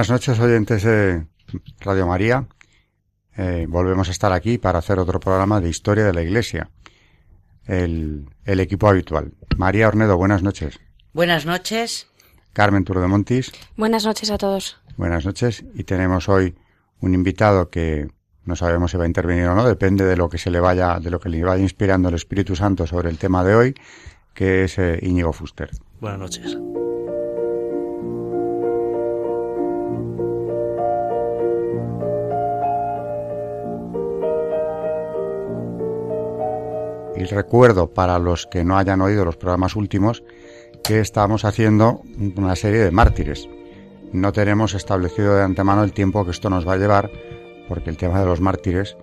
Buenas noches, oyentes de Radio María. Eh, volvemos a estar aquí para hacer otro programa de historia de la Iglesia. El, el equipo habitual. María Ornedo, buenas noches. Buenas noches. Carmen Turdemontis. Buenas noches a todos. Buenas noches. Y tenemos hoy un invitado que no sabemos si va a intervenir o no, depende de lo que se le vaya, de lo que le vaya inspirando el Espíritu Santo sobre el tema de hoy, que es eh, Íñigo Fuster. Buenas noches. Y recuerdo para los que no hayan oído los programas últimos que estamos haciendo una serie de mártires. No tenemos establecido de antemano el tiempo que esto nos va a llevar, porque el tema de los mártires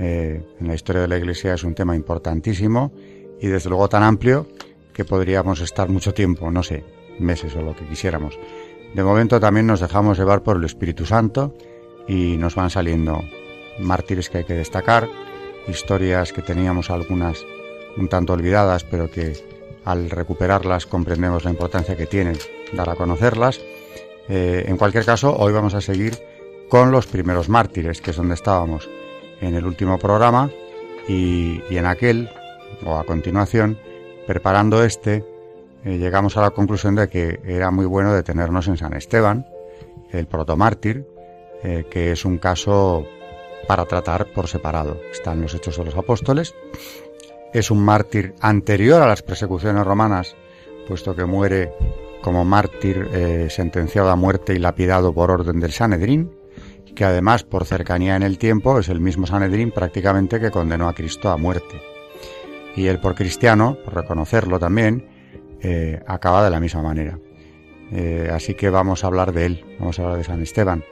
eh, en la historia de la Iglesia es un tema importantísimo y desde luego tan amplio que podríamos estar mucho tiempo, no sé, meses o lo que quisiéramos. De momento también nos dejamos llevar por el Espíritu Santo y nos van saliendo mártires que hay que destacar, historias que teníamos algunas un tanto olvidadas, pero que al recuperarlas comprendemos la importancia que tienen dar a conocerlas. Eh, en cualquier caso, hoy vamos a seguir con los primeros mártires, que es donde estábamos en el último programa, y, en aquel, o a continuación, preparando este, eh, llegamos a la conclusión de que era muy bueno detenernos en San Esteban, el protomártir, eh, que es un caso para tratar por separado. Están los Hechos de los Apóstoles es un mártir anterior a las persecuciones romanas, puesto que muere como mártir eh, sentenciado a muerte y lapidado por orden del Sanedrín, que además por cercanía en el tiempo es el mismo Sanedrín prácticamente que condenó a Cristo a muerte. Y él por cristiano, por reconocerlo también, eh, acaba de la misma manera. Eh, así que vamos a hablar de él, vamos a hablar de San Esteban,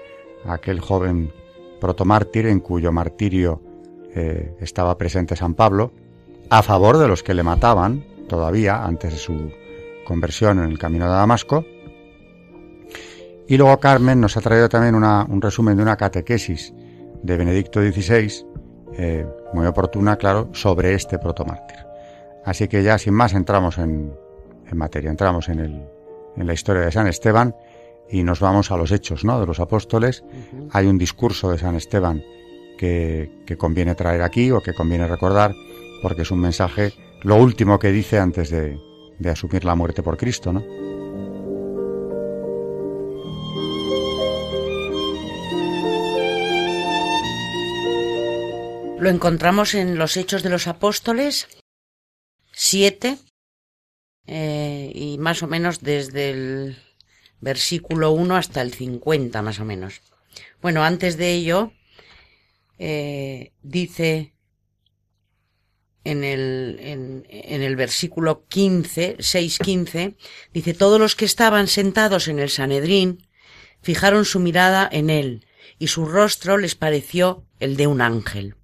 aquel joven protomártir en cuyo martirio estaba presente San Pablo, a favor de los que le mataban todavía antes de su conversión en el camino de Damasco. Y luego Carmen nos ha traído también un resumen de una catequesis de Benedicto XVI, eh, muy oportuna, claro, sobre este protomártir. Así que ya sin más entramos en, materia, entramos en, el, en la historia de San Esteban y nos vamos a los hechos ¿no? de los apóstoles. Hay un discurso de San Esteban que, que conviene traer aquí o que conviene recordar porque es un mensaje, lo último que dice antes de, asumir la muerte por Cristo, ¿no? Lo encontramos en los Hechos de los Apóstoles 7 eh, y más o menos desde el versículo 1 hasta el 50 más o menos. Bueno, antes de ello eh, dice en el, en, el versículo 15, 6.15, dice, todos los que estaban sentados en el Sanedrín fijaron su mirada en él, y su rostro les pareció el de un ángel.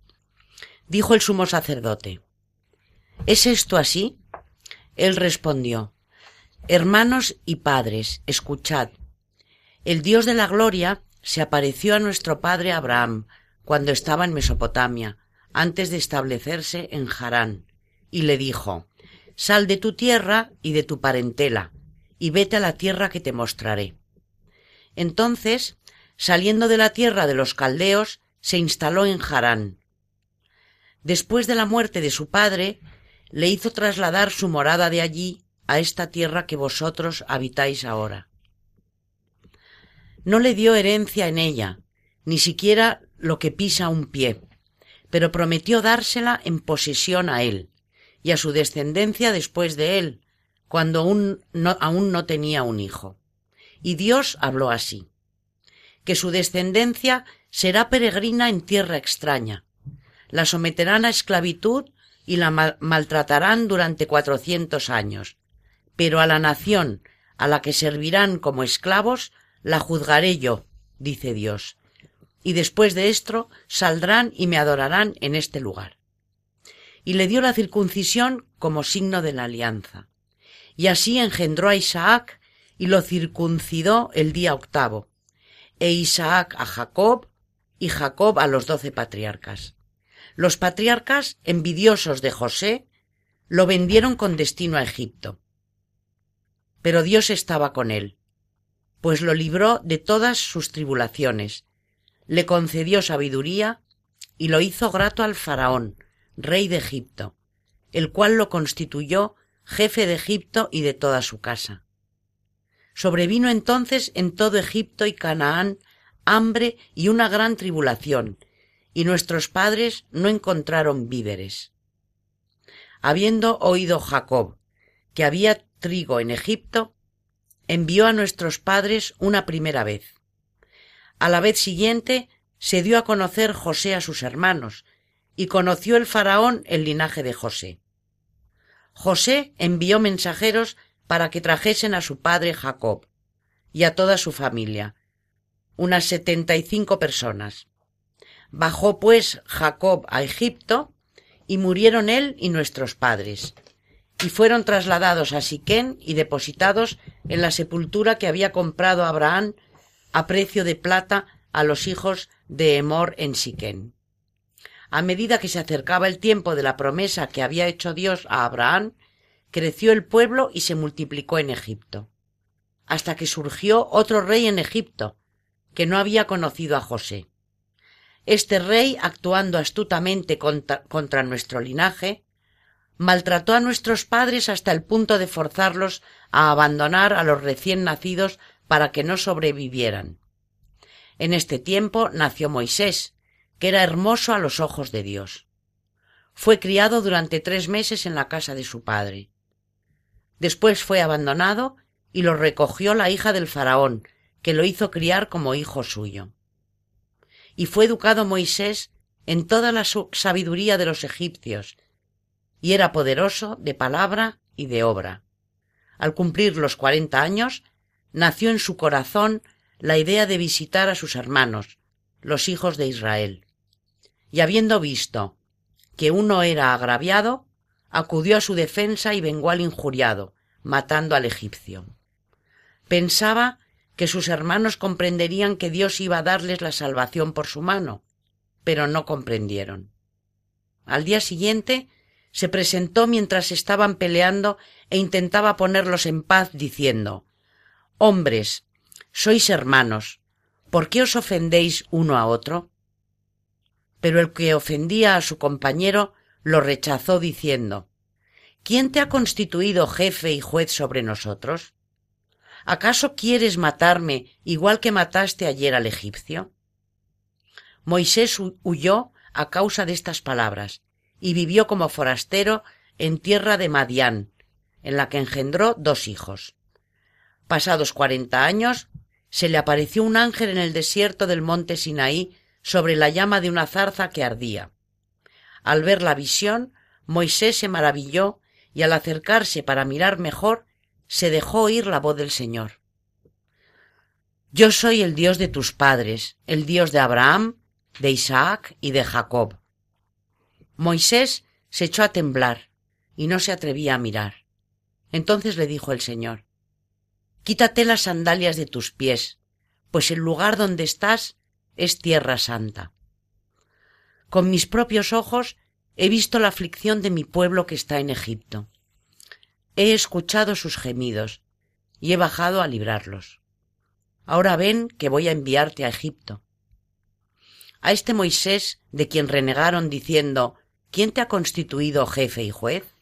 Dijo el sumo sacerdote, ¿Es esto así? Él respondió, Hermanos y padres, escuchad. El Dios de la gloria se apareció a nuestro padre Abraham cuando estaba en Mesopotamia, antes de establecerse en Harán, y le dijo Sal de tu tierra y de tu parentela, y vete a la tierra que te mostraré. Entonces, saliendo de la tierra de los caldeos, se instaló en Harán. Después de la muerte de su padre, le hizo trasladar su morada de allí a esta tierra que vosotros habitáis ahora. No le dio herencia en ella, ni siquiera lo que pisa un pie, pero prometió dársela en posesión a él y a su descendencia después de él, cuando aún no, aún no tenía un hijo. Y Dios habló así que su descendencia será peregrina en tierra extraña, la someterán a esclavitud y la maltratarán durante cuatrocientos años, pero a la nación a la que servirán como esclavos, la juzgaré yo, dice Dios, y después de esto saldrán y me adorarán en este lugar. Y le dio la circuncisión como signo de la alianza. Y así engendró a Isaac y lo circuncidó el día octavo, e Isaac a Jacob y Jacob a los doce patriarcas. Los patriarcas, envidiosos de José, lo vendieron con destino a Egipto. Pero Dios estaba con él, pues lo libró de todas sus tribulaciones, le concedió sabiduría y lo hizo grato al faraón, rey de Egipto, el cual lo constituyó jefe de Egipto y de toda su casa. Sobrevino entonces en todo Egipto y Canaán hambre y una gran tribulación, y nuestros padres no encontraron víveres. Habiendo oído Jacob que había trigo en Egipto, envió a nuestros padres una primera vez. A la vez siguiente se dio a conocer José a sus hermanos, y conoció el faraón el linaje de José. José envió mensajeros para que trajesen a su padre Jacob y a toda su familia, unas setenta y cinco personas. Bajó pues Jacob a Egipto, y murieron él y nuestros padres, y fueron trasladados a Siquén y depositados en la sepultura que había comprado Abraham a precio de plata a los hijos de Emor en Siquén. A medida que se acercaba el tiempo de la promesa que había hecho Dios a Abraham, creció el pueblo y se multiplicó en Egipto, hasta que surgió otro rey en Egipto, que no había conocido a José. Este rey, actuando astutamente contra, nuestro linaje, maltrató a nuestros padres hasta el punto de forzarlos a abandonar a los recién nacidos para que no sobrevivieran. En este tiempo nació Moisés, que era hermoso a los ojos de Dios. Fue criado durante tres meses en la casa de su padre. Después fue abandonado y lo recogió la hija del faraón, que lo hizo criar como hijo suyo y fue educado Moisés en toda la sabiduría de los egipcios, y era poderoso de palabra y de obra. Al cumplir los cuarenta años, nació en su corazón la idea de visitar a sus hermanos, los hijos de Israel. Y habiendo visto que uno era agraviado, acudió a su defensa y vengó al injuriado, matando al egipcio. Pensaba que sus hermanos comprenderían que Dios iba a darles la salvación por su mano, pero no comprendieron. Al día siguiente se presentó mientras estaban peleando e intentaba ponerlos en paz diciendo Hombres, sois hermanos, ¿por qué os ofendéis uno a otro? Pero el que ofendía a su compañero lo rechazó diciendo ¿Quién te ha constituido jefe y juez sobre nosotros? ¿Acaso quieres matarme igual que mataste ayer al egipcio? Moisés huyó a causa de estas palabras y vivió como forastero en tierra de Madián, en la que engendró dos hijos. Pasados cuarenta años, se le apareció un ángel en el desierto del monte Sinaí sobre la llama de una zarza que ardía. Al ver la visión, Moisés se maravilló y al acercarse para mirar mejor, se dejó oír la voz del Señor. Yo soy el Dios de tus padres, el Dios de Abraham, de Isaac y de Jacob. Moisés se echó a temblar y no se atrevía a mirar. Entonces le dijo el Señor, Quítate las sandalias de tus pies, pues el lugar donde estás es tierra santa. Con mis propios ojos he visto la aflicción de mi pueblo que está en Egipto. He escuchado sus gemidos y he bajado a librarlos. Ahora ven que voy a enviarte a Egipto. A este Moisés, de quien renegaron diciendo ¿Quién te ha constituido jefe y juez?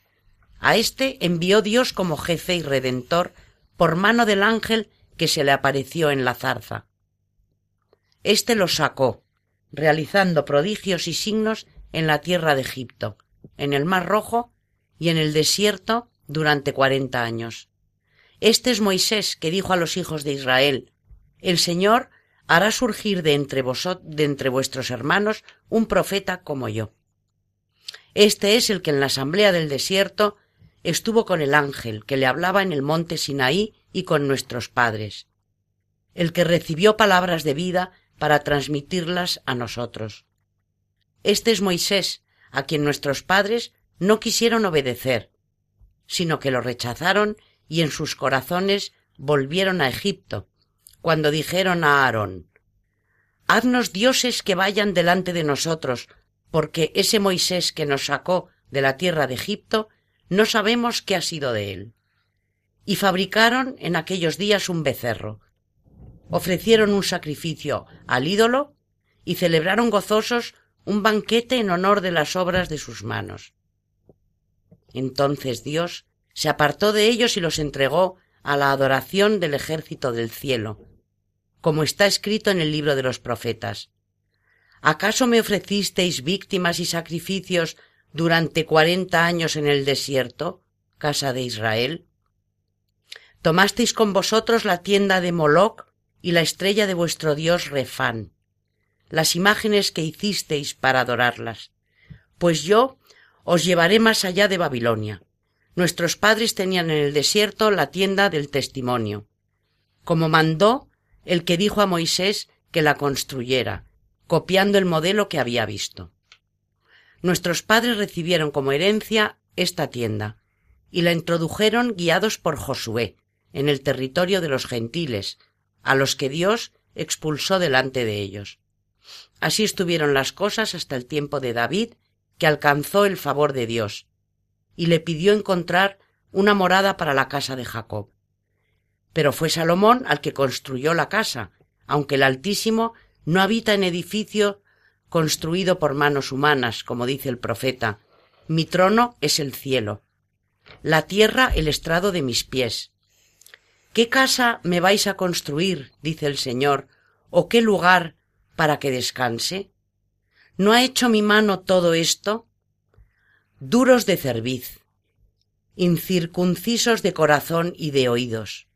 A éste envió Dios como jefe y redentor por mano del ángel que se le apareció en la zarza. Este lo sacó, realizando prodigios y signos en la tierra de Egipto, en el mar rojo y en el desierto durante cuarenta años. Este es Moisés que dijo a los hijos de Israel, El Señor hará surgir de entre de entre vuestros hermanos, un profeta como yo. Este es el que en la asamblea del desierto estuvo con el ángel que le hablaba en el monte Sinaí y con nuestros padres, el que recibió palabras de vida para transmitirlas a nosotros. Este es Moisés, a quien nuestros padres no quisieron obedecer, sino que lo rechazaron y en sus corazones volvieron a Egipto, cuando dijeron a Aarón Haznos dioses que vayan delante de nosotros, porque ese Moisés que nos sacó de la tierra de Egipto, no sabemos qué ha sido de él. Y fabricaron en aquellos días un becerro. Ofrecieron un sacrificio al ídolo y celebraron gozosos un banquete en honor de las obras de sus manos. Entonces Dios se apartó de ellos y los entregó a la adoración del ejército del cielo, como está escrito en el libro de los profetas. ¿Acaso me ofrecisteis víctimas y sacrificios durante cuarenta años en el desierto, casa de Israel? Tomasteis con vosotros la tienda de Moloc y la estrella de vuestro dios Refán, las imágenes que hicisteis para adorarlas. Pues yo os llevaré más allá de Babilonia. Nuestros padres tenían en el desierto la tienda del testimonio, como mandó el que dijo a Moisés que la construyera, copiando el modelo que había visto. Nuestros padres recibieron como herencia esta tienda y la introdujeron guiados por Josué en el territorio de los gentiles, a los que Dios expulsó delante de ellos. Así estuvieron las cosas hasta el tiempo de David, que alcanzó el favor de Dios, y le pidió encontrar una morada para la casa de Jacob. Pero fue Salomón al que construyó la casa, aunque el Altísimo no habita en edificio construido por manos humanas, como dice el profeta. Mi trono es el cielo, la tierra el estrado de mis pies. ¿Qué casa me vais a construir? dice el Señor, o qué lugar para que descanse? ¿No ha hecho mi mano todo esto? Duros de cerviz, incircuncisos de corazón y de oídos.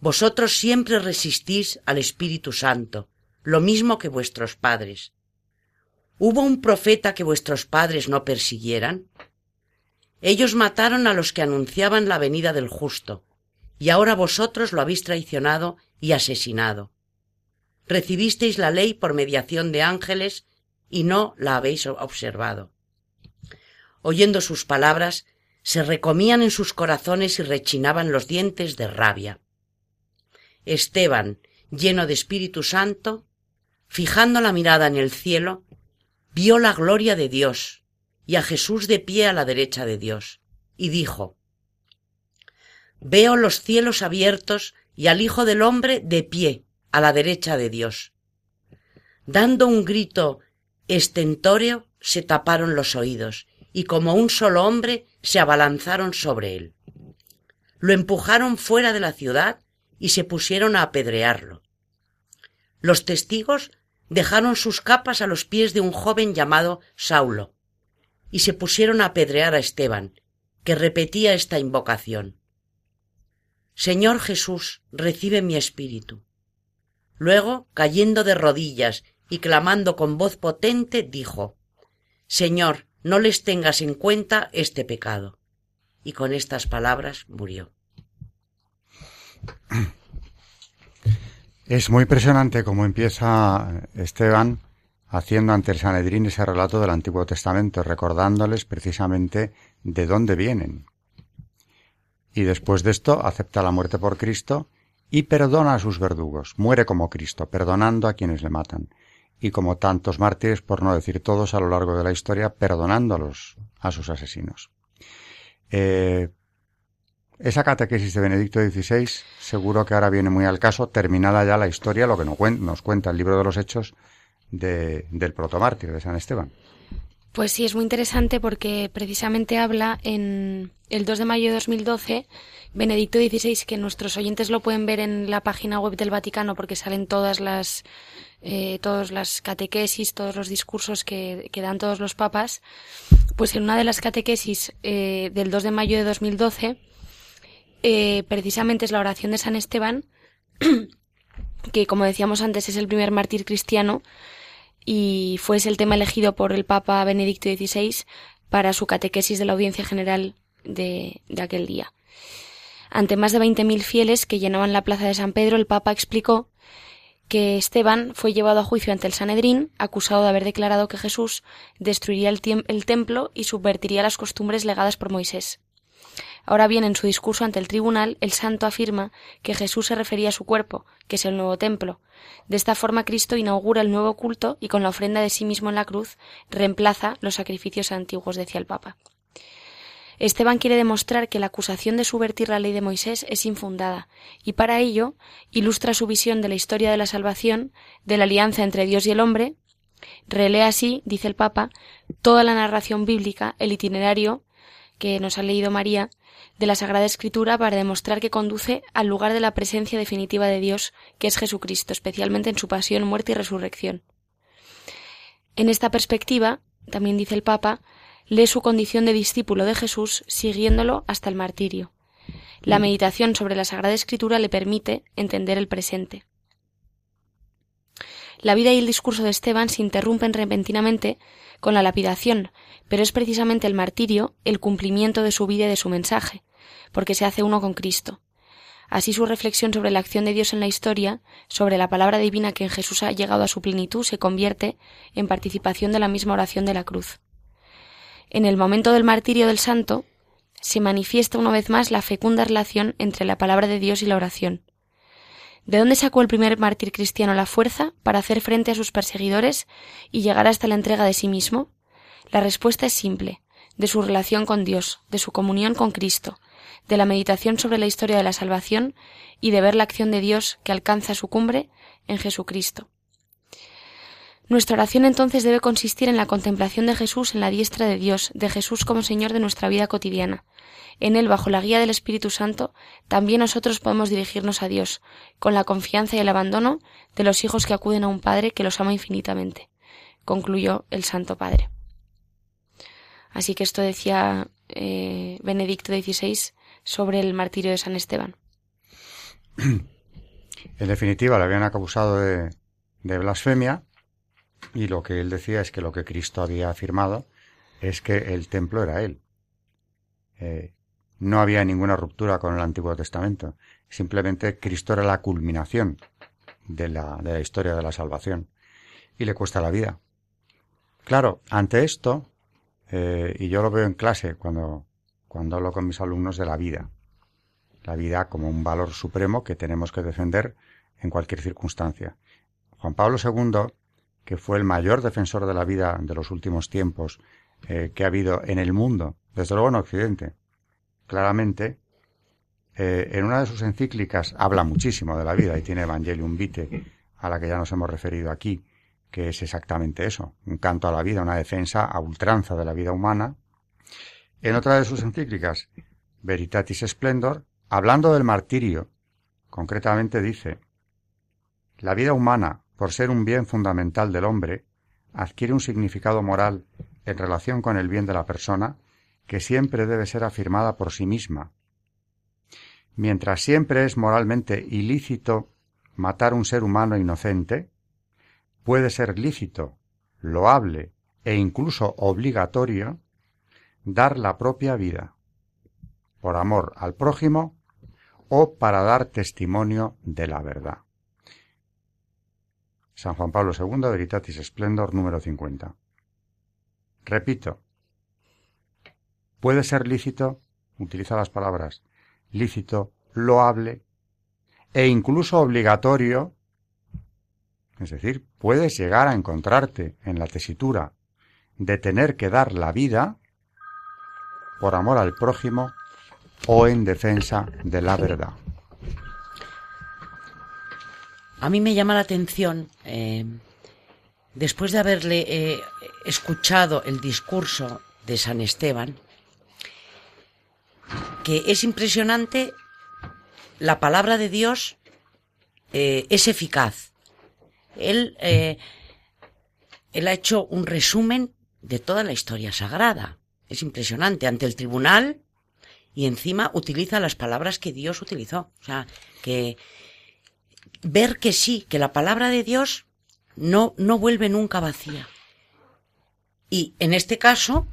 Vosotros siempre resistís al Espíritu Santo, lo mismo que vuestros padres. ¿Hubo un profeta que vuestros padres no persiguieran? Ellos mataron a los que anunciaban la venida del justo, y ahora vosotros lo habéis traicionado y asesinado. Recibisteis la ley por mediación de ángeles y no la habéis observado. Oyendo sus palabras, se recomían en sus corazones y rechinaban los dientes de rabia. Esteban, lleno de Espíritu Santo, fijando la mirada en el cielo, vio la gloria de Dios y a Jesús de pie a la derecha de Dios, y dijo, Veo los cielos abiertos y al Hijo del Hombre de pie a la derecha de Dios. Dando un grito estentóreo, se taparon los oídos, y como un solo hombre se abalanzaron sobre él. Lo empujaron fuera de la ciudad y se pusieron a apedrearlo. Los testigos dejaron sus capas a los pies de un joven llamado Saulo, y se pusieron a apedrear a Esteban, que repetía esta invocación. Señor Jesús, recibe mi espíritu. Luego, cayendo de rodillas y clamando con voz potente, dijo Señor, no les tengas en cuenta este pecado. Y con estas palabras murió. Es muy impresionante cómo empieza Esteban haciendo ante el Sanedrín ese relato del Antiguo Testamento, recordándoles precisamente de dónde vienen. Y después de esto acepta la muerte por Cristo y perdona a sus verdugos, muere como Cristo, perdonando a quienes le matan. Y como tantos mártires, por no decir todos a lo largo de la historia, perdonándolos a sus asesinos. Eh, esa catequesis de Benedicto XVI seguro que ahora viene muy al caso, terminada ya la historia, lo que nos cuenta el libro de los Hechos de, del protomártir de San Esteban. Pues sí, es muy interesante porque precisamente habla en el 2 de mayo de 2012, Benedicto XVI, que nuestros oyentes lo pueden ver en la página web del Vaticano porque salen todas las, eh, todas las catequesis, todos los discursos que, dan todos los papas, pues en una de las catequesis eh, del 2 de mayo de 2012, eh, precisamente es la oración de San Esteban, que como decíamos antes es el primer mártir cristiano y fue el tema elegido por el Papa Benedicto XVI para su catequesis de la Audiencia General de, aquel día. Ante más de 20.000 fieles que llenaban la plaza de San Pedro, el Papa explicó que Esteban fue llevado a juicio ante el Sanedrín, acusado de haber declarado que Jesús destruiría el, templo y subvertiría las costumbres legadas por Moisés. Ahora bien, en su discurso ante el tribunal, el santo afirma que Jesús se refería a su cuerpo, que es el nuevo templo. De esta forma, Cristo inaugura el nuevo culto y con la ofrenda de sí mismo en la cruz reemplaza los sacrificios antiguos, decía el Papa. Esteban quiere demostrar que la acusación de subvertir la ley de Moisés es infundada, y para ello ilustra su visión de la historia de la salvación, de la alianza entre Dios y el hombre, relee así, dice el Papa, toda la narración bíblica, el itinerario que nos ha leído María, de la Sagrada Escritura para demostrar que conduce al lugar de la presencia definitiva de Dios, que es Jesucristo, especialmente en su pasión, muerte y resurrección. En esta perspectiva, también dice el Papa, lee su condición de discípulo de Jesús siguiéndolo hasta el martirio. La meditación sobre la Sagrada Escritura le permite entender el presente. La vida y el discurso de Esteban se interrumpen repentinamente con la lapidación, pero es precisamente el martirio el cumplimiento de su vida y de su mensaje, porque se hace uno con Cristo. Así su reflexión sobre la acción de Dios en la historia, sobre la palabra divina que en Jesús ha llegado a su plenitud, se convierte en participación de la misma oración de la cruz. En el momento del martirio del santo, se manifiesta una vez más la fecunda relación entre la palabra de Dios y la oración. ¿De dónde sacó el primer mártir cristiano la fuerza para hacer frente a sus perseguidores y llegar hasta la entrega de sí mismo? La respuesta es simple, de su relación con Dios, de su comunión con Cristo, de la meditación sobre la historia de la salvación y de ver la acción de Dios que alcanza su cumbre en Jesucristo. Nuestra oración entonces debe consistir en la contemplación de Jesús en la diestra de Dios, de Jesús como Señor de nuestra vida cotidiana, en Él, bajo la guía del Espíritu Santo, también nosotros podemos dirigirnos a Dios, con la confianza y el abandono de los hijos que acuden a un Padre que los ama infinitamente, concluyó el Santo Padre. Así que esto decía eh, Benedicto XVI sobre el martirio de San Esteban. En definitiva, le habían acusado de, blasfemia y lo que él decía es que lo que Cristo había afirmado es que el templo era él. Eh, no había ninguna ruptura con el Antiguo Testamento. Simplemente Cristo era la culminación de la, historia de la salvación. Y le cuesta la vida. Claro, ante esto, eh, y yo lo veo en clase cuando, cuando hablo con mis alumnos de la vida. La vida como un valor supremo que tenemos que defender en cualquier circunstancia. Juan Pablo II, que fue el mayor defensor de la vida de los últimos tiempos eh, que ha habido en el mundo, desde luego en Occidente, claramente, eh, en una de sus encíclicas habla muchísimo de la vida y tiene Evangelium Vitae, a la que ya nos hemos referido aquí, que es exactamente eso, un canto a la vida, una defensa a ultranza de la vida humana. En otra de sus encíclicas, Veritatis Splendor, hablando del martirio, concretamente dice, la vida humana, por ser un bien fundamental del hombre, adquiere un significado moral en relación con el bien de la persona que siempre debe ser afirmada por sí misma. Mientras siempre es moralmente ilícito matar un ser humano inocente, puede ser lícito, loable e incluso obligatorio dar la propia vida, por amor al prójimo o para dar testimonio de la verdad. San Juan Pablo II, Veritatis Splendor, número 50. Repito, puede ser lícito, utiliza las palabras lícito, loable e incluso obligatorio, es decir, puedes llegar a encontrarte en la tesitura de tener que dar la vida por amor al prójimo o en defensa de la verdad. A mí me llama la atención, eh, después de haberle eh, escuchado el discurso de San Esteban, que es impresionante, la palabra de Dios eh, es eficaz. Él, eh, él ha hecho un resumen de toda la historia sagrada. Es impresionante. Ante el tribunal y encima utiliza las palabras que Dios utilizó. O sea, que ver que sí, que la palabra de Dios no, no vuelve nunca vacía. Y en este caso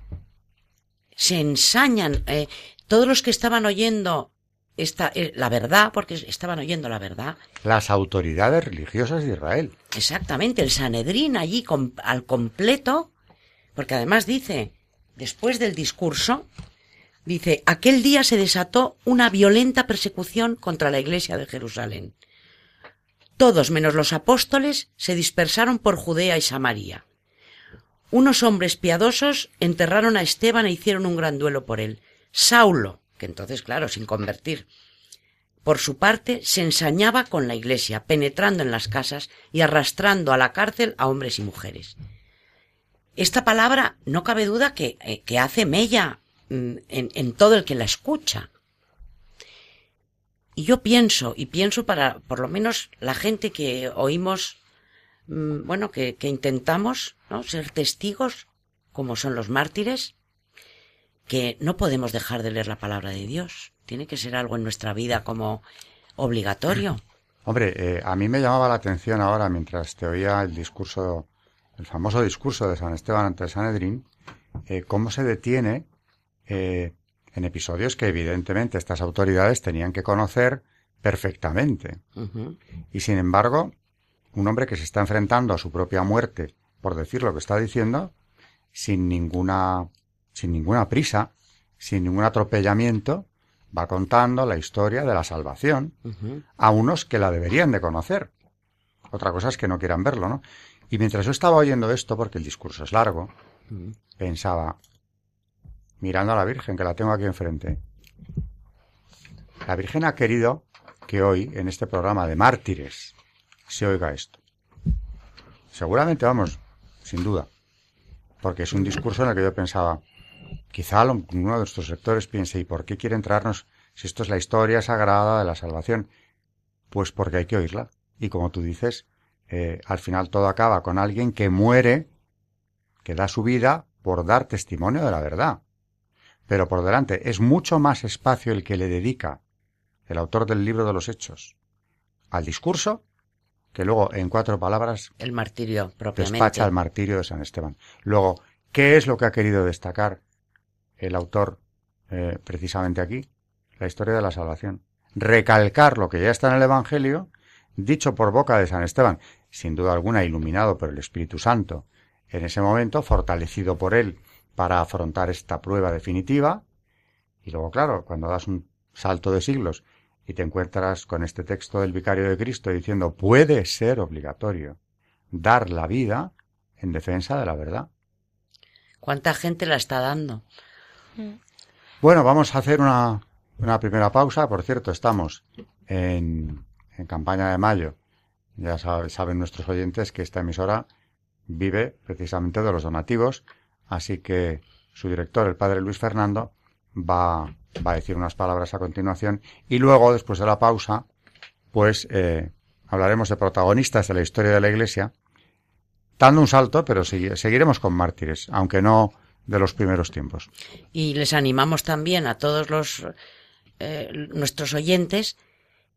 se ensañan eh, todos los que estaban oyendo esta, eh, la verdad, porque estaban oyendo la verdad. Las autoridades religiosas de Israel. Exactamente, el Sanedrín allí al completo, porque además dice, después del discurso, dice, aquel día se desató una violenta persecución contra la iglesia de Jerusalén. Todos menos los apóstoles se dispersaron por Judea y Samaria. Unos hombres piadosos enterraron a Esteban e hicieron un gran duelo por él. Saulo, que entonces, claro, sin convertir, por su parte, se ensañaba con la iglesia, penetrando en las casas y arrastrando a la cárcel a hombres y mujeres. Esta palabra no cabe duda que, eh, hace mella mm, en, en, todo el que la escucha. Y yo pienso, y pienso para por lo menos la gente que oímos, mm, bueno, que, que intentamos ¿no? ser testigos, como son los mártires, que no podemos dejar de leer la palabra de Dios. Tiene que ser algo en nuestra vida como obligatorio. Hombre, eh, a mí me llamaba la atención ahora, mientras te oía el discurso, el famoso discurso de San Esteban ante el Sanedrín, eh, cómo se detiene eh, en episodios que evidentemente estas autoridades tenían que conocer perfectamente. Y sin embargo, un hombre que se está enfrentando a su propia muerte por decir lo que está diciendo, sin ninguna sin ninguna prisa, sin ningún atropellamiento, va contando la historia de la salvación a unos que la deberían de conocer. Otra cosa es que no quieran verlo, ¿no? Y mientras yo estaba oyendo esto, porque el discurso es largo, pensaba, mirando a la Virgen, que la tengo aquí enfrente, la Virgen ha querido que hoy, en este programa de mártires, se oiga esto. Seguramente, vamos, sin duda, porque es un discurso en el que yo pensaba, Quizá uno de nuestros sectores piense, ¿y por qué quiere entrarnos si esto es la historia sagrada de la salvación? Pues porque hay que oírla. Y como tú dices, eh, al final todo acaba con alguien que muere, que da su vida por dar testimonio de la verdad. Pero por delante es mucho más espacio el que le dedica el autor del libro de los Hechos al discurso que luego en cuatro palabras el martirio propiamente despacha el martirio de San Esteban. Luego, ¿qué es lo que ha querido destacar el autor eh, precisamente aquí, la historia de la salvación. Recalcar lo que ya está en el Evangelio, dicho por boca de San Esteban, sin duda alguna iluminado por el Espíritu Santo, en ese momento, fortalecido por él para afrontar esta prueba definitiva. Y luego, claro, cuando das un salto de siglos y te encuentras con este texto del Vicario de Cristo diciendo puede ser obligatorio dar la vida en defensa de la verdad. ¿Cuánta gente la está dando? Bueno, vamos a hacer una, una primera pausa. Por cierto, estamos en, en campaña de mayo. Ya saben nuestros oyentes que esta emisora vive precisamente de los donativos, así que su director, el padre Luis Fernando, va, va a decir unas palabras a continuación y luego, después de la pausa, pues eh, hablaremos de protagonistas de la historia de la Iglesia, dando un salto, pero seguiremos con mártires, aunque no de los primeros tiempos. Y les animamos también a todos los eh, nuestros oyentes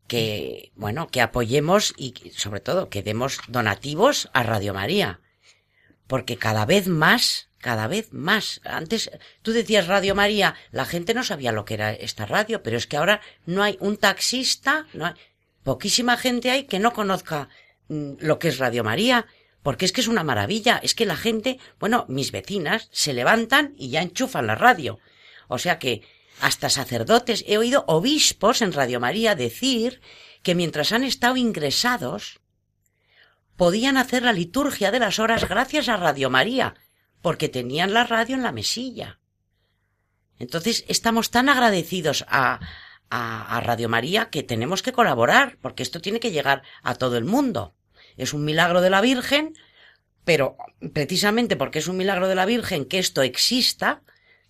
que bueno que apoyemos y sobre todo que demos donativos a Radio María. Porque cada vez más cada vez más. Antes tú decías Radio María la gente no sabía lo que era esta radio pero es que ahora no hay un taxista no hay poquísima gente hay que no conozca mm, lo que es Radio María porque es que es una maravilla, es que la gente, bueno, mis vecinas se levantan y ya enchufan la radio. O sea que hasta sacerdotes, he oído obispos en Radio María decir que mientras han estado ingresados, podían hacer la liturgia de las horas gracias a Radio María, porque tenían la radio en la mesilla. Entonces estamos tan agradecidos a, a, a Radio María que tenemos que colaborar, porque esto tiene que llegar a todo el mundo es un milagro de la Virgen, pero precisamente porque es un milagro de la Virgen que esto exista,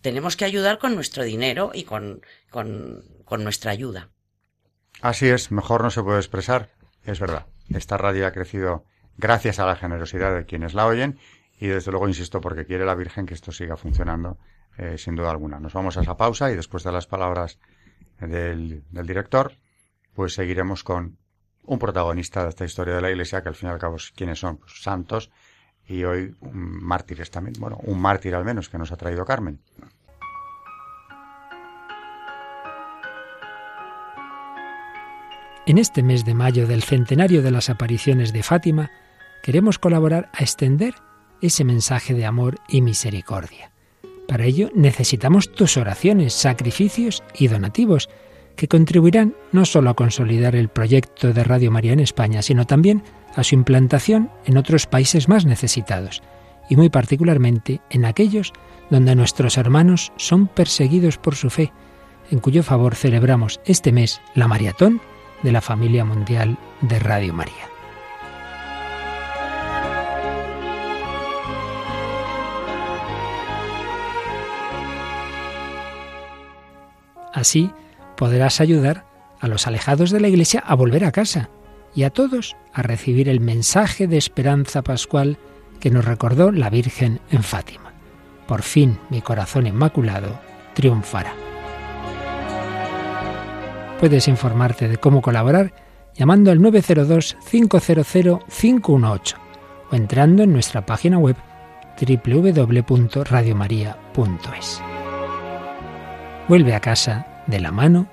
tenemos que ayudar con nuestro dinero y con, con, con nuestra ayuda. Así es, mejor no se puede expresar, es verdad. Esta radio ha crecido gracias a la generosidad de quienes la oyen y desde luego insisto porque quiere la Virgen que esto siga funcionando eh, sin duda alguna. Nos vamos a esa pausa y después de las palabras del, del director, pues seguiremos con un protagonista de esta historia de la Iglesia, que al fin y al cabo, ¿quiénes son? Santos y hoy mártires también. Bueno, un mártir al menos que nos ha traído Carmen. En este mes de mayo del centenario de las apariciones de Fátima, queremos colaborar a extender ese mensaje de amor y misericordia. Para ello necesitamos tus oraciones, sacrificios y donativos que contribuirán no solo a consolidar el proyecto de Radio María en España, sino también a su implantación en otros países más necesitados, y muy particularmente en aquellos donde nuestros hermanos son perseguidos por su fe, en cuyo favor celebramos este mes la maratón de la familia mundial de Radio María. Así podrás ayudar a los alejados de la Iglesia a volver a casa y a todos a recibir el mensaje de esperanza pascual que nos recordó la Virgen en Fátima. Por fin mi corazón inmaculado triunfará. Puedes informarte de cómo colaborar llamando al 902-500-518 o entrando en nuestra página web www.radiomaria.es. Vuelve a casa de la mano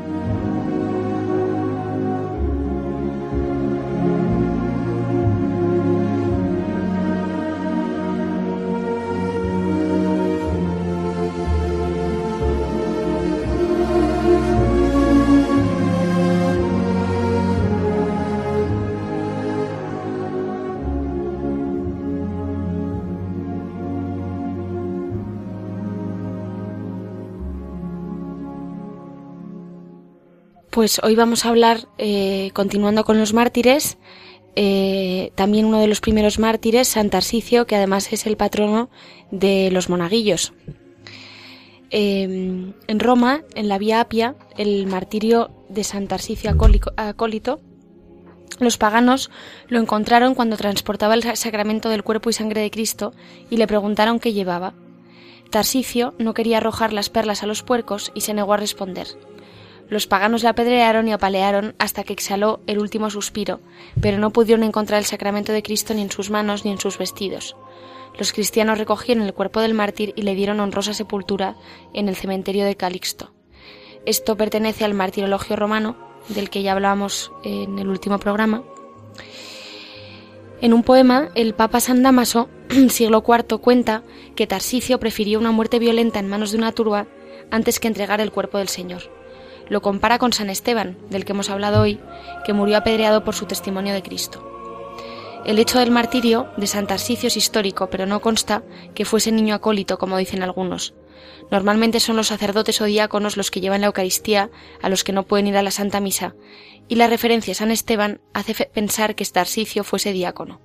Pues hoy vamos a hablar, eh, continuando con los mártires, eh, también uno de los primeros mártires, San Tarsicio, que además es el patrono de los monaguillos. Eh, en Roma, en la Vía Apia, el martirio de San Tarsicio acólito, los paganos lo encontraron cuando transportaba el sacramento del cuerpo y sangre de Cristo y le preguntaron qué llevaba. Tarsicio no quería arrojar las perlas a los puercos y se negó a responder. Los paganos le apedrearon y apalearon hasta que exhaló el último suspiro, pero no pudieron encontrar el sacramento de Cristo ni en sus manos ni en sus vestidos. Los cristianos recogieron el cuerpo del mártir y le dieron honrosa sepultura en el cementerio de Calixto. Esto pertenece al martirologio romano, del que ya hablábamos en el último programa. En un poema, el Papa San Damaso, siglo IV, cuenta que Tarsicio prefirió una muerte violenta en manos de una turba antes que entregar el cuerpo del Señor lo compara con San Esteban, del que hemos hablado hoy, que murió apedreado por su testimonio de Cristo. El hecho del martirio de San Tarsicio es histórico, pero no consta que fuese niño acólito, como dicen algunos. Normalmente son los sacerdotes o diáconos los que llevan la Eucaristía a los que no pueden ir a la Santa Misa, y la referencia a San Esteban hace pensar que Tarsicio fuese diácono.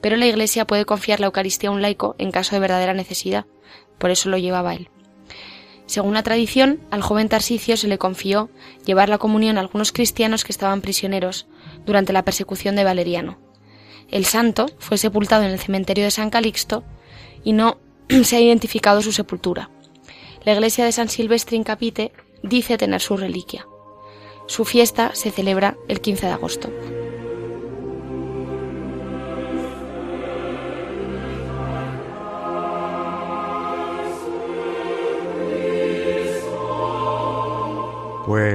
Pero la Iglesia puede confiar la Eucaristía a un laico en caso de verdadera necesidad, por eso lo llevaba él. Según la tradición, al joven Tarsicio se le confió llevar la comunión a algunos cristianos que estaban prisioneros durante la persecución de Valeriano. El santo fue sepultado en el cementerio de San Calixto y no se ha identificado su sepultura. La iglesia de San Silvestre in Capite dice tener su reliquia. Su fiesta se celebra el 15 de agosto.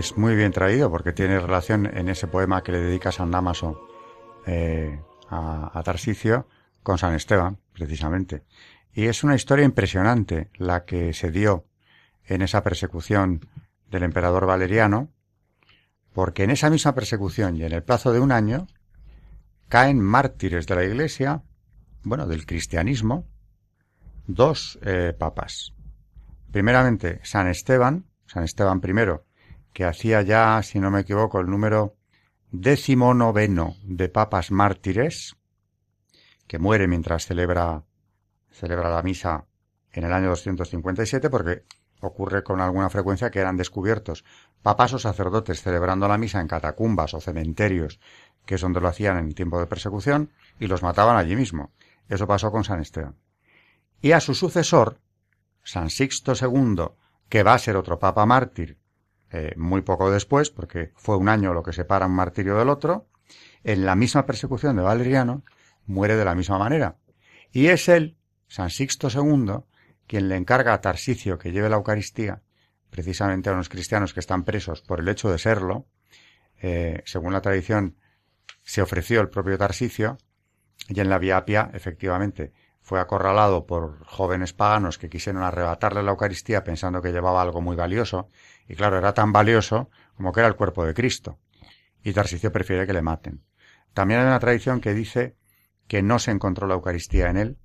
Pues muy bien traído, porque tiene relación en ese poema que le dedica San Damaso eh, a, Tarsicio con San Esteban, precisamente. Y es una historia impresionante la que se dio en esa persecución del emperador Valeriano, porque en esa misma persecución y en el plazo de un año caen mártires de la Iglesia, bueno, del cristianismo, dos eh, papas. Primeramente, San Esteban, San Esteban I, que hacía ya, si no me equivoco, el número décimo noveno de papas mártires, que muere mientras celebra, celebra la misa en el año 257, porque ocurre con alguna frecuencia que eran descubiertos papas o sacerdotes celebrando la misa en catacumbas o cementerios, que es donde lo hacían en tiempo de persecución, y los mataban allí mismo. Eso pasó con San Esteban. Y a su sucesor, San Sixto II, que va a ser otro papa mártir eh, muy poco después, porque fue un año lo que separa un martirio del otro, en la misma persecución de Valeriano, muere de la misma manera. Y es él, San Sixto II, quien le encarga a Tarsicio que lleve la Eucaristía, precisamente a unos cristianos que están presos por el hecho de serlo. Eh, según la tradición, se ofreció el propio Tarsicio, y en la Vía Apia, efectivamente, fue acorralado por jóvenes paganos que quisieron arrebatarle la Eucaristía pensando que llevaba algo muy valioso, y claro, era tan valioso como que era el cuerpo de Cristo. Y Tarsicio prefiere que le maten. También hay una tradición que dice que no se encontró la Eucaristía en él,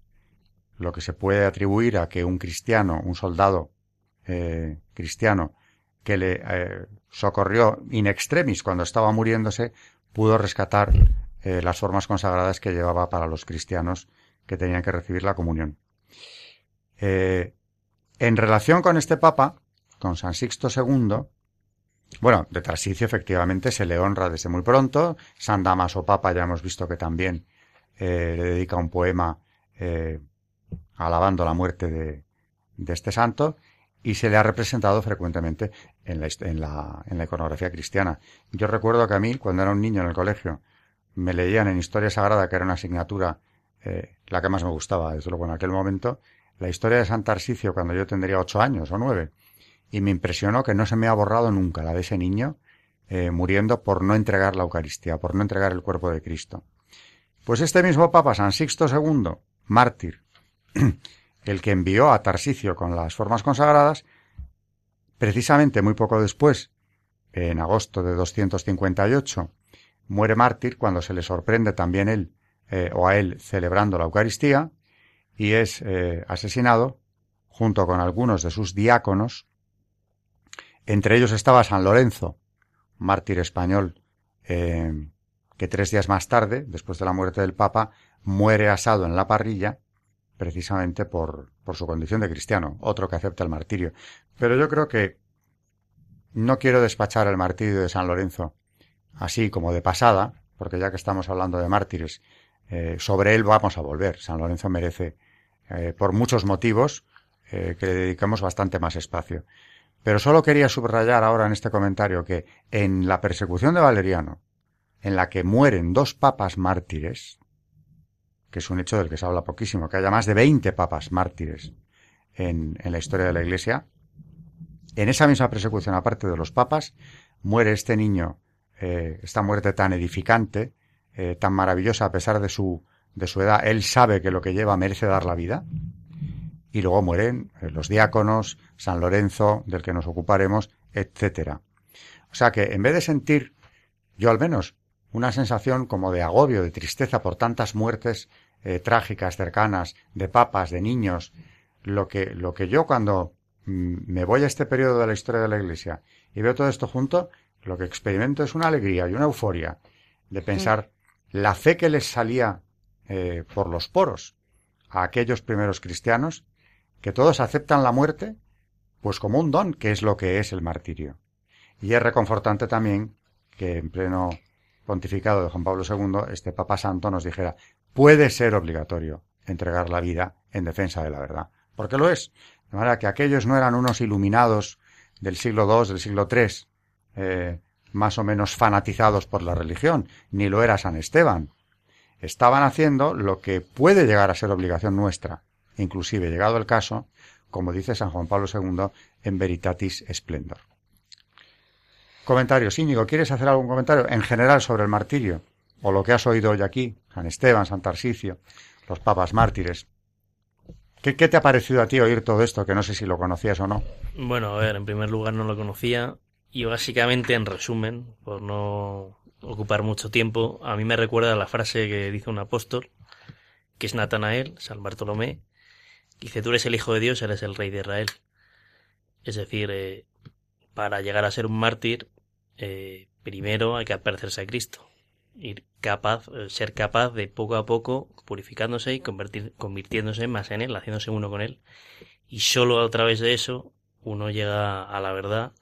lo que se puede atribuir a que un cristiano, un soldado eh, cristiano, que le eh, socorrió in extremis cuando estaba muriéndose, pudo rescatar eh, las formas consagradas que llevaba para los cristianos que tenían que recibir la comunión. Eh, en relación con este Papa, con San Sixto II, bueno, de Tarsicio efectivamente se le honra desde muy pronto. San Damaso Papa ya hemos visto que también eh, le dedica un poema eh, alabando la muerte de, este santo y se le ha representado frecuentemente en la, en, la, en la iconografía cristiana. Yo recuerdo que a mí, cuando era un niño en el colegio, me leían en Historia Sagrada, que era una asignatura la que más me gustaba, desde luego en aquel momento, la historia de San Tarsicio cuando yo tendría ocho años o nueve. Y me impresionó que no se me ha borrado nunca la de ese niño eh, muriendo por no entregar la Eucaristía, por no entregar el cuerpo de Cristo. Pues este mismo Papa, San Sixto II, mártir, el que envió a Tarsicio con las formas consagradas, precisamente muy poco después, en agosto de 258, muere mártir cuando se le sorprende también él eh, o a él celebrando la Eucaristía y es eh, asesinado junto con algunos de sus diáconos. Entre ellos estaba San Lorenzo, mártir español, eh, que tres días más tarde, después de la muerte del Papa, muere asado en la parrilla, precisamente por, por su condición de cristiano, otro que acepta el martirio. Pero yo creo que no quiero despachar el martirio de San Lorenzo así como de pasada, porque ya que estamos hablando de mártires, eh, sobre él vamos a volver. San Lorenzo merece, eh, por muchos motivos, eh, que le dedicamos bastante más espacio. Pero solo quería subrayar ahora en este comentario que en la persecución de Valeriano, en la que mueren dos papas mártires, que es un hecho del que se habla poquísimo, que haya más de 20 papas mártires en, en la historia de la Iglesia, en esa misma persecución, aparte de los papas, muere este niño, esta muerte tan edificante, eh, tan maravillosa a pesar de su, de su edad, él sabe que lo que lleva merece dar la vida. Y luego mueren eh, los diáconos, San Lorenzo, del que nos ocuparemos, etcétera. O sea que en vez de sentir, yo al menos, una sensación como de agobio, de tristeza por tantas muertes eh, trágicas, cercanas, de papas, de niños, lo que, lo que yo cuando mm, me voy a este periodo de la historia de la Iglesia y veo todo esto junto, lo que experimento es una alegría y una euforia de pensar la fe que les salía eh, por los poros a aquellos primeros cristianos, que todos aceptan la muerte, pues como un don, que es lo que es el martirio. Y es reconfortante también que en pleno pontificado de Juan Pablo II, este Papa Santo nos dijera, puede ser obligatorio entregar la vida en defensa de la verdad, porque lo es. De manera que aquellos no eran unos iluminados del siglo II, del siglo III, eh, más o menos fanatizados por la religión, ni lo era San Esteban. Estaban haciendo lo que puede llegar a ser obligación nuestra, inclusive llegado el caso, como dice San Juan Pablo II en Veritatis Splendor. Comentarios. Íñigo, ¿quieres hacer algún comentario en general sobre el martirio? O lo que has oído hoy aquí, San Esteban, San Tarsicio, los papas mártires. ¿Qué, ¿Qué, te ha parecido a ti oír todo esto? Que no sé si lo conocías o no. Bueno, a ver, en primer lugar no lo conocía. Y básicamente, en resumen, por no ocupar mucho tiempo, a mí me recuerda la frase que dice un apóstol, que es Natanael, San Bartolomé, que dice, tú eres el Hijo de Dios, eres el Rey de Israel. Es decir, eh, para llegar a ser un mártir, eh, primero hay que parecerse a Cristo. Ir capaz, eh, ser capaz de poco a poco purificándose y convertir, convirtiéndose más en Él, haciéndose uno con Él. Y solo a través de eso uno llega a la verdad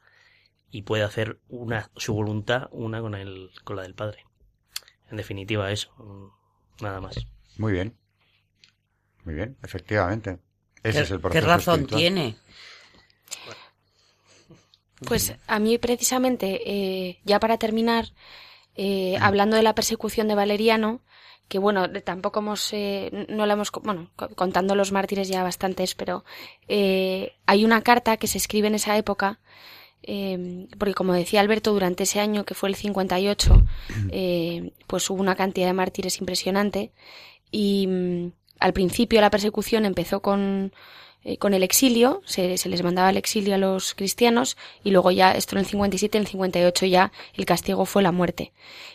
y puede hacer una su voluntad una con el con la del Padre. En definitiva eso, nada más. Muy bien. Muy bien, efectivamente. Ese ¿Qué, es el qué proceso razón espiritual. tiene? Pues a mí precisamente, eh, ya para terminar, eh, hablando de la persecución de Valeriano, que bueno, tampoco hemos, eh, no la hemos, bueno, co- contando los mártires ya bastantes, pero eh, hay una carta que se escribe en esa época, eh, porque como decía Alberto, durante ese año que fue el 58, eh, pues hubo una cantidad de mártires impresionante y mm, al principio la persecución empezó con, eh, con el exilio, se, se les mandaba al exilio a los cristianos y luego ya, esto en el 57, en el 58 ya el castigo fue la muerte.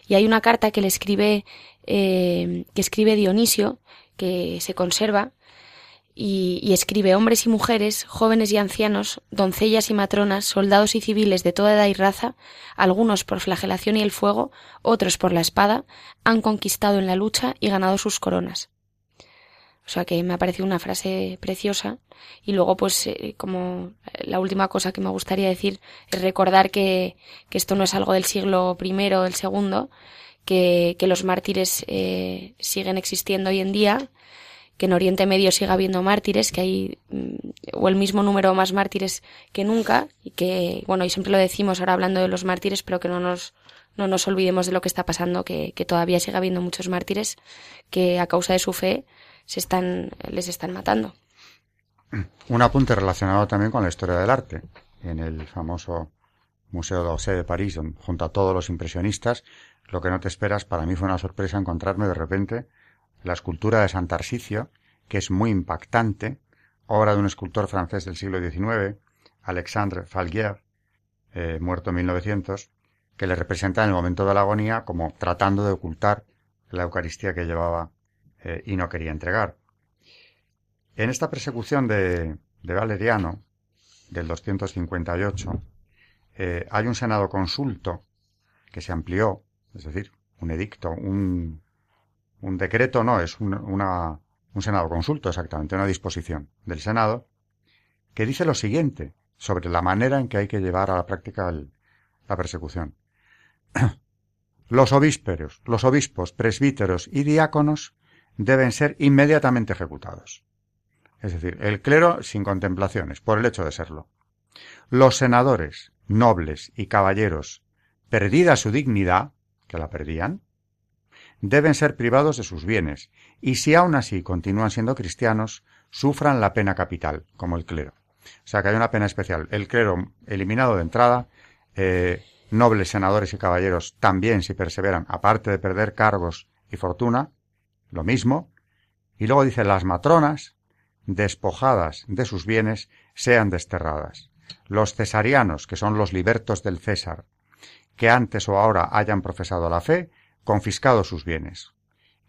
Y hay una carta que le escribe, eh, que escribe Dionisio, que se conserva, y, y escribe hombres y mujeres, jóvenes y ancianos, doncellas y matronas, soldados y civiles de toda edad y raza, algunos por flagelación y el fuego, otros por la espada, han conquistado en la lucha y ganado sus coronas. O sea que me ha parecido una frase preciosa. Y luego, pues, eh, como la última cosa que me gustaría decir es recordar que, que esto no es algo del siglo I o del segundo, que, que los mártires eh, siguen existiendo hoy en día, que en Oriente Medio siga habiendo mártires, que hay mm, o el mismo número más mártires que nunca, y que, bueno, y siempre lo decimos ahora hablando de los mártires, pero que no nos, no nos olvidemos de lo que está pasando, que, que todavía sigue habiendo muchos mártires que a causa de su fe se están, les están matando. Un apunte relacionado también con la historia del arte. En el famoso Museo d'Orsay de París, junto a todos los impresionistas, lo que no te esperas, para mí fue una sorpresa encontrarme de repente la escultura de San Tarsicio, que es muy impactante, obra de un escultor francés del siglo XIX, Alexandre Falguier, eh, muerto en 1900, que le representa en el momento de la agonía como tratando de ocultar la Eucaristía que llevaba eh, y no quería entregar. En esta persecución de, de Valeriano, del 258, eh, hay un senado consulto que se amplió, es decir, un edicto, un, un decreto, no, es un, una, un senado consulto exactamente, una disposición del Senado, que dice lo siguiente sobre la manera en que hay que llevar a la práctica la persecución. Los ovísperos, los obispos, presbíteros y diáconos deben ser inmediatamente ejecutados. Es decir, el clero sin contemplaciones, por el hecho de serlo. Los senadores, nobles y caballeros, perdida su dignidad, que la perdían, deben ser privados de sus bienes, y si aún así continúan siendo cristianos, sufran la pena capital, como el clero. O sea que hay una pena especial. El clero eliminado de entrada, eh, nobles, senadores y caballeros también si perseveran, aparte de perder cargos y fortuna, lo mismo. Y luego dice las matronas, despojadas de sus bienes, sean desterradas. Los cesarianos, que son los libertos del César, que antes o ahora hayan profesado la fe, confiscados sus bienes.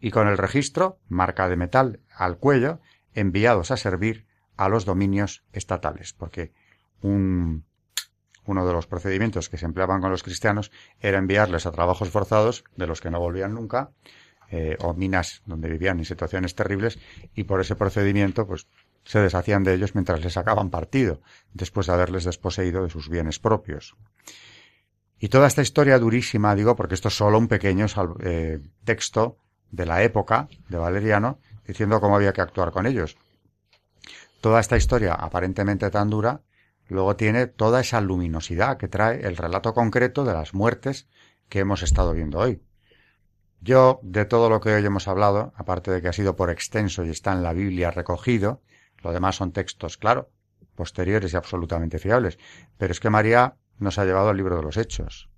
Y con el registro, marca de metal al cuello, enviados a servir a los dominios estatales, porque un, uno de los procedimientos que se empleaban con los cristianos era enviarles a trabajos forzados, de los que no volvían nunca, eh, o minas donde vivían en situaciones terribles, y por ese procedimiento, pues, se deshacían de ellos mientras les sacaban partido, después de haberles desposeído de sus bienes propios. Y toda esta historia durísima, digo, porque esto es solo un pequeño eh, texto de la época de Valeriano, diciendo cómo había que actuar con ellos. Toda esta historia aparentemente tan dura, luego tiene toda esa luminosidad que trae el relato concreto de las muertes que hemos estado viendo hoy. Yo, de todo lo que hoy hemos hablado, aparte de que ha sido por extenso y está en la Biblia recogido, lo demás son textos, claro, posteriores y absolutamente fiables, pero es que María nos ha llevado al libro de los Hechos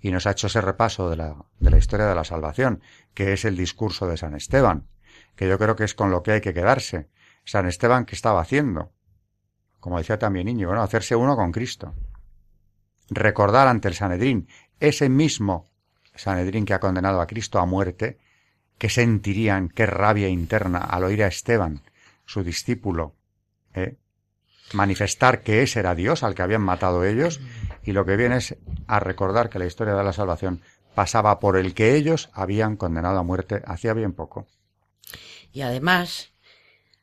y nos ha hecho ese repaso de la, de la historia de la salvación, que es el discurso de San Esteban, que yo creo que es con lo que hay que quedarse. San Esteban, ¿qué estaba haciendo? Como decía también Niño, bueno, hacerse uno con Cristo. Recordar ante el Sanedrín, ese mismo Sanedrín que ha condenado a Cristo a muerte, que sentirían qué rabia interna al oír a Esteban, su discípulo, ¿eh? Manifestar que ese era Dios al que habían matado ellos, y lo que viene es a recordar que la historia de la salvación pasaba por el que ellos habían condenado a muerte hacía bien poco. Y además,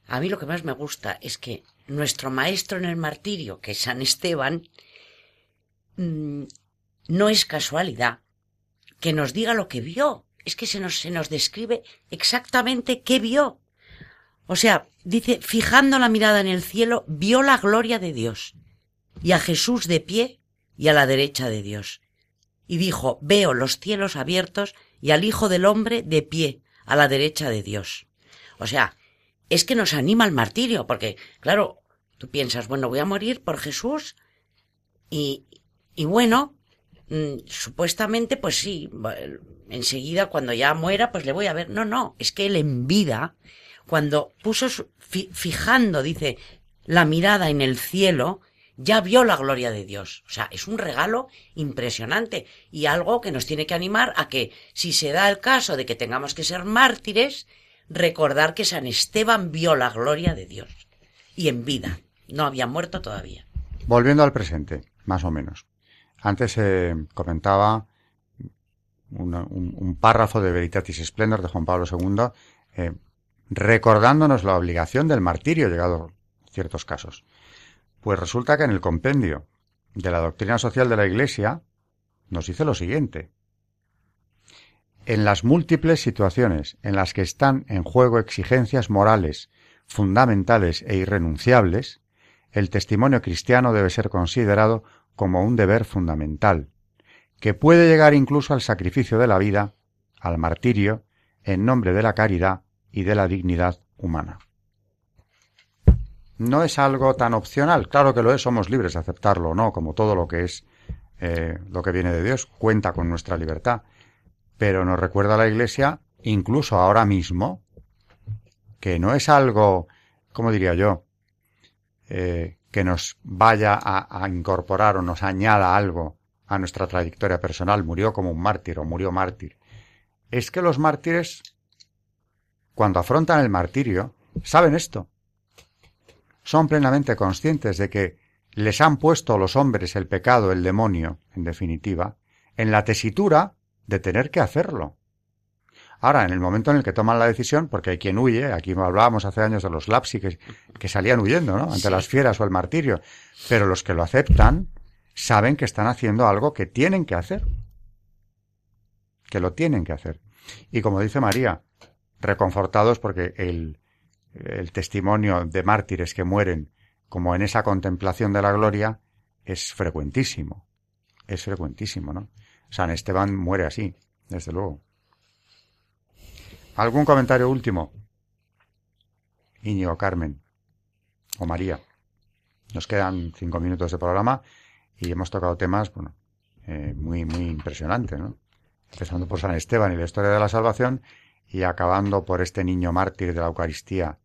a mí lo que más me gusta es que nuestro maestro en el martirio, que es San Esteban, mm, no es casualidad que nos diga lo que vio. Es que se nos, se nos describe exactamente qué vio. O sea, dice, fijando la mirada en el cielo, vio la gloria de Dios y a Jesús de pie y a la derecha de Dios. Y dijo, veo los cielos abiertos y al Hijo del Hombre de pie a la derecha de Dios. O sea, es que nos anima al martirio, porque, claro, tú piensas, bueno, voy a morir por Jesús y, y bueno, mm, supuestamente, pues sí, enseguida cuando ya muera, pues le voy a ver. No, no, es que él en vida, cuando puso, fijando, dice, la mirada en el cielo, ya vio la gloria de Dios. O sea, es un regalo impresionante y algo que nos tiene que animar a que, si se da el caso de que tengamos que ser mártires, recordar que San Esteban vio la gloria de Dios y en vida. No había muerto todavía. Volviendo al presente, más o menos. Antes se comentaba un, párrafo de Veritatis Splendor de Juan Pablo II, eh, recordándonos la obligación del martirio, llegado ciertos casos. Pues resulta que en el compendio de la doctrina social de la Iglesia nos dice lo siguiente. En las múltiples situaciones en las que están en juego exigencias morales fundamentales e irrenunciables, el testimonio cristiano debe ser considerado como un deber fundamental, que puede llegar incluso al sacrificio de la vida, al martirio, en nombre de la caridad y de la dignidad humana. No es algo tan opcional, claro que lo es, somos libres de aceptarlo no, como todo lo que es eh, lo que viene de Dios, cuenta con nuestra libertad, pero nos recuerda la Iglesia, incluso ahora mismo, que no es algo, como diría yo, eh, que nos vaya a, a, incorporar o nos añada algo a nuestra trayectoria personal, murió como un mártir o murió mártir. Es que los mártires, cuando afrontan el martirio, saben esto. Son plenamente conscientes de que les han puesto los hombres el pecado, el demonio, en definitiva, en la tesitura de tener que hacerlo. Ahora, en el momento en el que toman la decisión, porque hay quien huye, aquí hablábamos hace años de los lapsi que, que salían huyendo, ¿no? Ante las fieras o el martirio, pero los que lo aceptan, saben que están haciendo algo que tienen que hacer. Que lo tienen que hacer. Y como dice María, reconfortados porque el, testimonio de mártires que mueren como en esa contemplación de la gloria es frecuentísimo. Es frecuentísimo, ¿no? San Esteban muere así, desde luego. ¿Algún comentario último? Íñigo, Carmen o María. Nos quedan cinco minutos de programa y hemos tocado temas, bueno, eh, muy, muy impresionantes, ¿no? Empezando por San Esteban y la historia de la salvación y acabando por este niño mártir de la Eucaristía,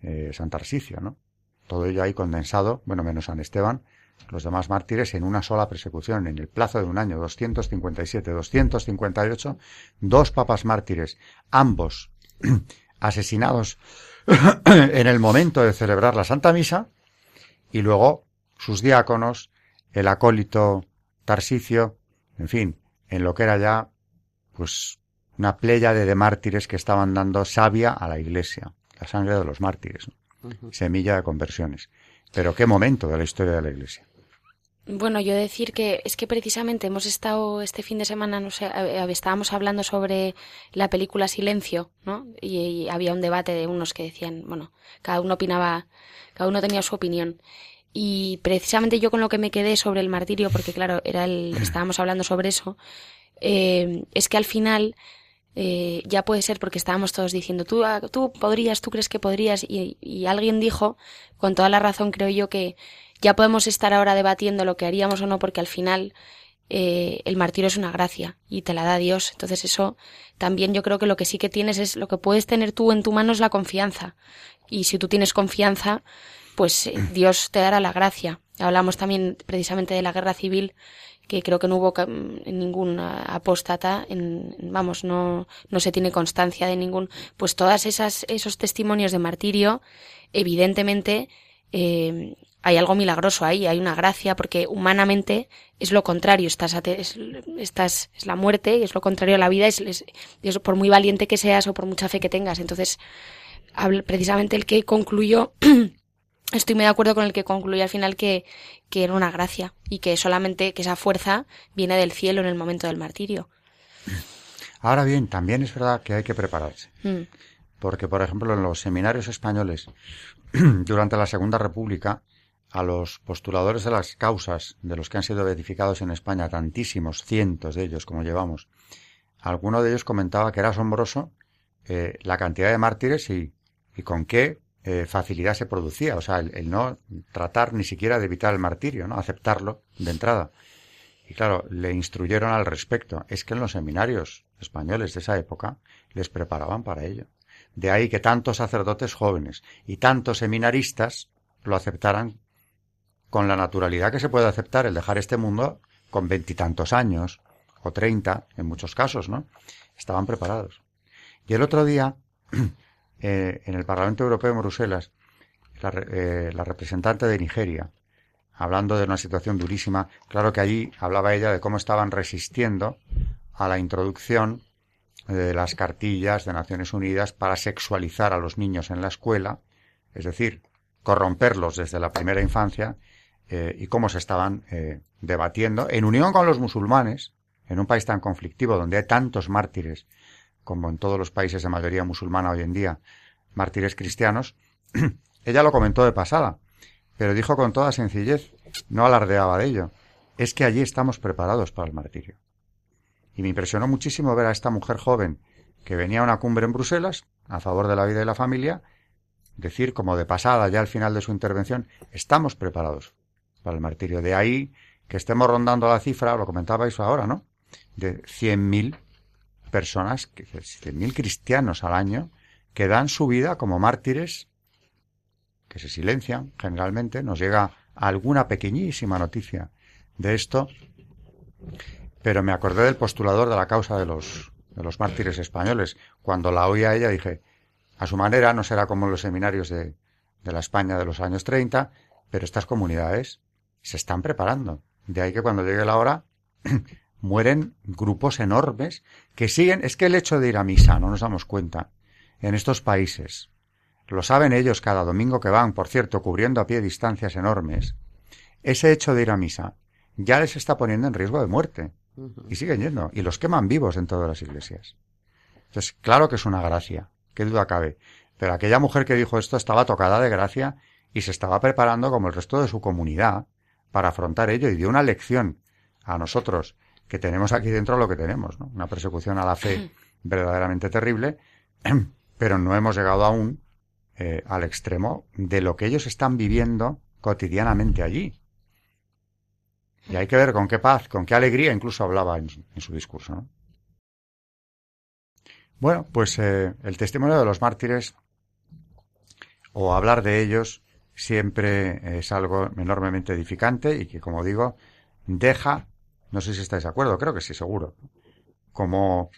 eh, San Tarsicio, ¿no? Todo ello ahí condensado, bueno, menos San Esteban, los demás mártires en una sola persecución, en el plazo de un año, 257, 258, dos papas mártires, ambos asesinados en el momento de celebrar la Santa Misa, y luego sus diáconos el acólito Tarsicio, en fin, en lo que era ya, pues, una playa de mártires que estaban dando savia a la iglesia, la sangre de los mártires, semilla de conversiones. Pero qué momento de la historia de la iglesia. Bueno, yo decir que es que precisamente hemos estado este fin de semana, no sé, estábamos hablando sobre la película Silencio, ¿no? Y, había un debate de unos que decían, bueno, cada uno opinaba, cada uno tenía su opinión. Y precisamente yo con lo que me quedé sobre el martirio, porque claro, era el, estábamos hablando sobre eso, eh, es que al final eh, ya puede ser porque estábamos todos diciendo, tú, ah, tú podrías, tú crees que podrías, y, alguien dijo, con toda la razón creo yo, que ya podemos estar ahora debatiendo lo que haríamos o no, porque al final eh, el martirio es una gracia y te la da Dios. Entonces eso también yo creo que lo que sí que tienes es, lo que puedes tener tú en tu mano es la confianza. Y si tú tienes confianza, pues eh, Dios te dará la gracia. Hablamos también precisamente de la guerra civil, que creo que no hubo ningún apóstata, en, vamos, no, no se tiene constancia de ningún, pues todas esas, esos testimonios de martirio, evidentemente, eh, hay algo milagroso ahí, hay una gracia, porque humanamente es lo contrario, estás, es, estás, es la muerte es lo contrario a la vida, es, es, por muy valiente que seas o por mucha fe que tengas. Entonces, precisamente el que concluyó, estoy muy de acuerdo con el que concluyó al final que, que era una gracia y que solamente que esa fuerza viene del cielo en el momento del martirio. Ahora bien, también es verdad que hay que prepararse. Mm. Porque, por ejemplo, en los seminarios españoles, durante la Segunda República, a los postuladores de las causas de los que han sido beatificados en España, tantísimos, cientos de ellos como llevamos, alguno de ellos comentaba que era asombroso eh, la cantidad de mártires y, y con qué eh, facilidad se producía. O sea, el, no tratar ni siquiera de evitar el martirio, ¿no? Aceptarlo de entrada. Y claro, le instruyeron al respecto. Es que en los seminarios españoles de esa época les preparaban para ello. De ahí que tantos sacerdotes jóvenes y tantos seminaristas lo aceptaran con la naturalidad que se puede aceptar el dejar este mundo con veintitantos años o treinta en muchos casos, ¿no? Estaban preparados. Y el otro día Eh, en el Parlamento Europeo en Bruselas, eh, la, representante de Nigeria, hablando de una situación durísima, claro que allí hablaba ella de cómo estaban resistiendo a la introducción de las cartillas de Naciones Unidas para sexualizar a los niños en la escuela, es decir, corromperlos desde la primera infancia, eh, y cómo se estaban debatiendo en unión con los musulmanes, en un país tan conflictivo donde hay tantos mártires como en todos los países de mayoría musulmana hoy en día, mártires cristianos, ella lo comentó de pasada, pero dijo con toda sencillez, no alardeaba de ello, es que allí estamos preparados para el martirio. Y me impresionó muchísimo ver a esta mujer joven que venía a una cumbre en Bruselas a favor de la vida y la familia, decir como de pasada ya al final de su intervención, estamos preparados para el martirio. De ahí que estemos rondando la cifra, lo comentabais ahora, ¿no? De 100.000 personas, mil cristianos al año, que dan su vida como mártires, que se silencian generalmente. Nos llega alguna pequeñísima noticia de esto, pero me acordé del postulador de la causa de los, de los mártires españoles. Cuando la oí a ella dije, a su manera no será como en los seminarios de, de la España de los años 30, pero estas comunidades se están preparando. De ahí que cuando llegue la hora mueren grupos enormes que siguen. Es que el hecho de ir a misa, no nos damos cuenta, en estos países, lo saben ellos cada domingo que van, por cierto, cubriendo a pie distancias enormes, ese hecho de ir a misa ya les está poniendo en riesgo de muerte. Y siguen yendo. Y los queman vivos en todas las iglesias. Entonces, claro que es una gracia, qué duda cabe. Pero aquella mujer que dijo esto estaba tocada de gracia y se estaba preparando como el resto de su comunidad para afrontar ello y dio una lección a nosotros que tenemos aquí dentro lo que tenemos, ¿no? Una persecución a la fe verdaderamente terrible, pero no hemos llegado aún eh, al extremo de lo que ellos están viviendo cotidianamente allí. Y hay que ver con qué paz, con qué alegría incluso hablaba en, su discurso. ¿no? Bueno, pues eh, el testimonio de los mártires o hablar de ellos siempre es algo enormemente edificante y que, como digo, deja no sé si estáis de acuerdo, creo que sí, seguro. Como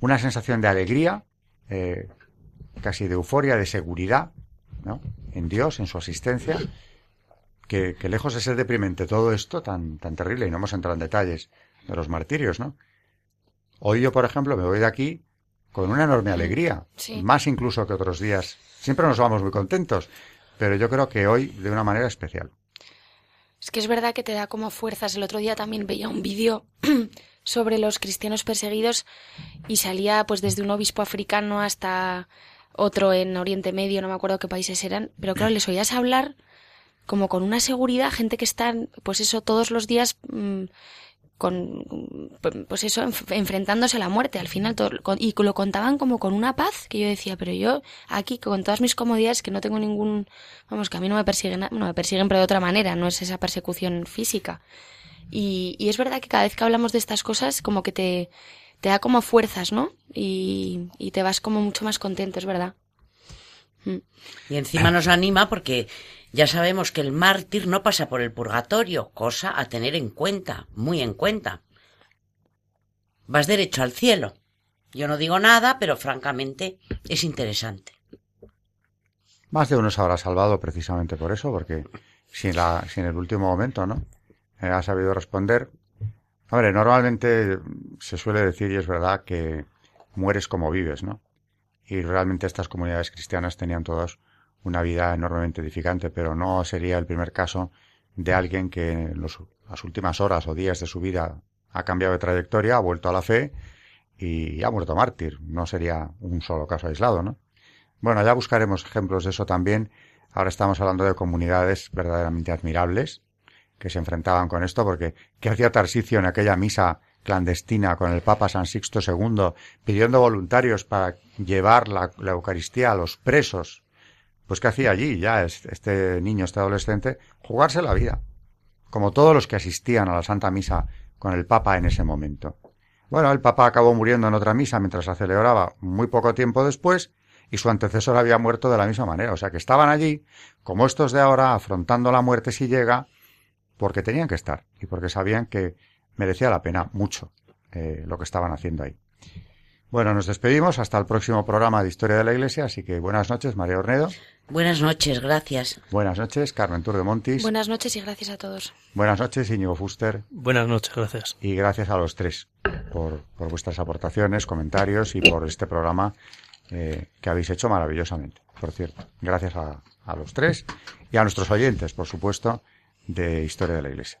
una sensación de alegría, eh, casi de euforia, de seguridad, ¿no? En Dios, en su asistencia, que, lejos de ser deprimente todo esto tan, tan terrible, y no hemos entrado en detalles de los martirios, ¿no? Hoy yo, por ejemplo, me voy de aquí con una enorme alegría, más incluso que otros días. Siempre nos vamos muy contentos, pero yo creo que hoy de una manera especial. Es que es verdad que te da como fuerzas. El otro día también veía un vídeo sobre los cristianos perseguidos y salía pues desde un obispo africano hasta otro en Oriente Medio, no me acuerdo qué países eran, pero claro, les oías hablar como con una seguridad, gente que están, pues eso, todos los días mm, con, pues eso, enfrentándose a la muerte al final, todo, y lo contaban como con una paz que yo decía, pero yo aquí con todas mis comodidades que no tengo ningún, vamos, que a mí no me persiguen, no me persiguen pero de otra manera, no es esa persecución física. Y, es verdad que cada vez que hablamos de estas cosas como que te, te da como fuerzas, ¿no? Y, y te vas como mucho más contento, es verdad. Mm. Y encima nos anima porque ya sabemos que el mártir no pasa por el purgatorio, cosa a tener en cuenta, muy en cuenta. Vas derecho al cielo. Yo no digo nada, pero francamente es interesante. Más de uno se habrá salvado precisamente por eso, porque si, la, el último momento, ¿no? Eh, ha sabido responder. Hombre, normalmente se suele decir, y es verdad, que mueres como vives, ¿no? y realmente estas comunidades cristianas tenían todas una vida enormemente edificante, pero no sería el primer caso de alguien que en las últimas horas o días de su vida ha cambiado de trayectoria, ha vuelto a la fe y ha muerto mártir. No sería un solo caso aislado, ¿no? Bueno, ya buscaremos ejemplos de eso también. Ahora estamos hablando de comunidades verdaderamente admirables que se enfrentaban con esto, porque ¿qué hacía Tarsicio en aquella misa clandestina con el Papa San Sixto II pidiendo voluntarios para llevar la, la Eucaristía a los presos? Pues ¿qué hacía allí ya este niño, este adolescente? Jugarse la vida, como todos los que asistían a la Santa Misa con el Papa en ese momento. Bueno, el Papa acabó muriendo en otra misa mientras la celebraba muy poco tiempo después y su antecesor había muerto de la misma manera. O sea que estaban allí, como estos de ahora, afrontando la muerte si llega, porque tenían que estar y porque sabían que merecía la pena mucho eh, lo que estaban haciendo ahí. Bueno, nos despedimos hasta el próximo programa de Historia de la Iglesia, así que buenas noches, María Ornedo. Buenas noches, gracias. Buenas noches, Carmen Tour de Montis. Buenas noches y gracias a todos. Buenas noches, Íñigo Fuster. Buenas noches, gracias. Y gracias a los tres por, por vuestras aportaciones, comentarios y por este programa eh, que habéis hecho maravillosamente, por cierto. Gracias a, a los tres y a nuestros oyentes, por supuesto, de Historia de la Iglesia.